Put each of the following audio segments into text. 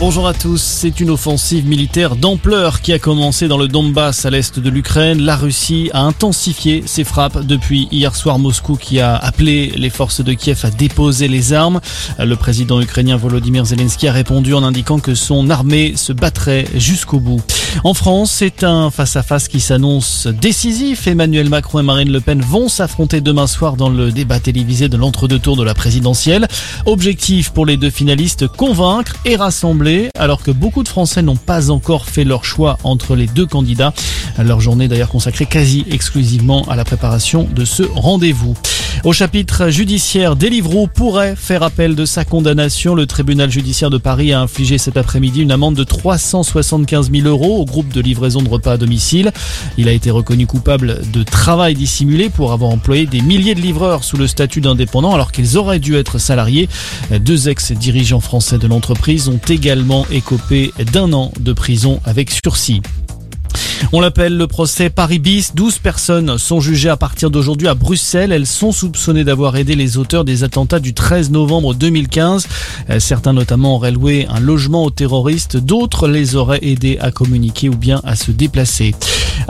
Bonjour à tous. C'est une offensive militaire d'ampleur qui a commencé dans le Donbass à l'est de l'Ukraine. La Russie a intensifié ses frappes depuis hier soir Moscou qui a appelé les forces de Kiev à déposer les armes. Le président ukrainien Volodymyr Zelensky a répondu en indiquant que son armée se battrait jusqu'au bout. En France, c'est un face-à-face qui s'annonce décisif. Emmanuel Macron et Marine Le Pen vont s'affronter demain soir dans le débat télévisé de l'entre-deux tours de la présidentielle. Objectif pour les deux finalistes, convaincre et rassembler alors que beaucoup de Français n'ont pas encore fait leur choix entre les deux candidats. Leur journée d'ailleurs consacrée quasi exclusivement à la préparation de ce rendez-vous. Au chapitre judiciaire, Deliveroo pourrait faire appel de sa condamnation. Le tribunal judiciaire de Paris a infligé cet après-midi une amende de 375 000 euros au groupe de livraison de repas à domicile. Il a été reconnu coupable de travail dissimulé pour avoir employé des milliers de livreurs sous le statut d'indépendant alors qu'ils auraient dû être salariés. Deux ex-dirigeants français de l'entreprise ont également écopé d'un an de prison avec sursis. On l'appelle le procès Paris bis. 12 personnes sont jugées à partir d'aujourd'hui à Bruxelles. Elles sont soupçonnées d'avoir aidé les auteurs des attentats du 13 novembre 2015. Euh, certains notamment auraient loué un logement aux terroristes. D'autres les auraient aidés à communiquer ou bien à se déplacer.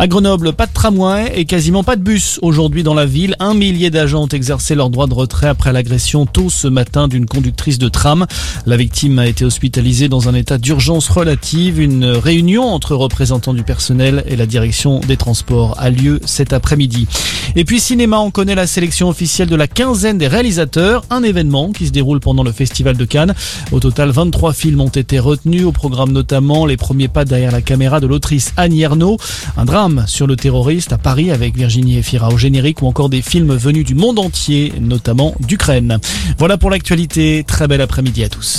À Grenoble, pas de tramway et quasiment pas de bus aujourd'hui dans la ville. Un millier d'agents ont exercé leur droit de retrait après l'agression tôt ce matin d'une conductrice de tram. La victime a été hospitalisée dans un état d'urgence relative. Une réunion entre représentants du personnel et la direction des transports a lieu cet après-midi. Et puis cinéma, on connaît la sélection officielle de la quinzaine des réalisateurs, un événement qui se déroule pendant le Festival de Cannes. Au total, 23 films ont été retenus, au programme notamment Les premiers pas derrière la caméra de l'autrice Annie Ernaux, un sur le terroriste à Paris avec Virginie Efira au générique ou encore des films venus du monde entier, notamment d'Ukraine. Voilà pour l'actualité, très bel après-midi à tous.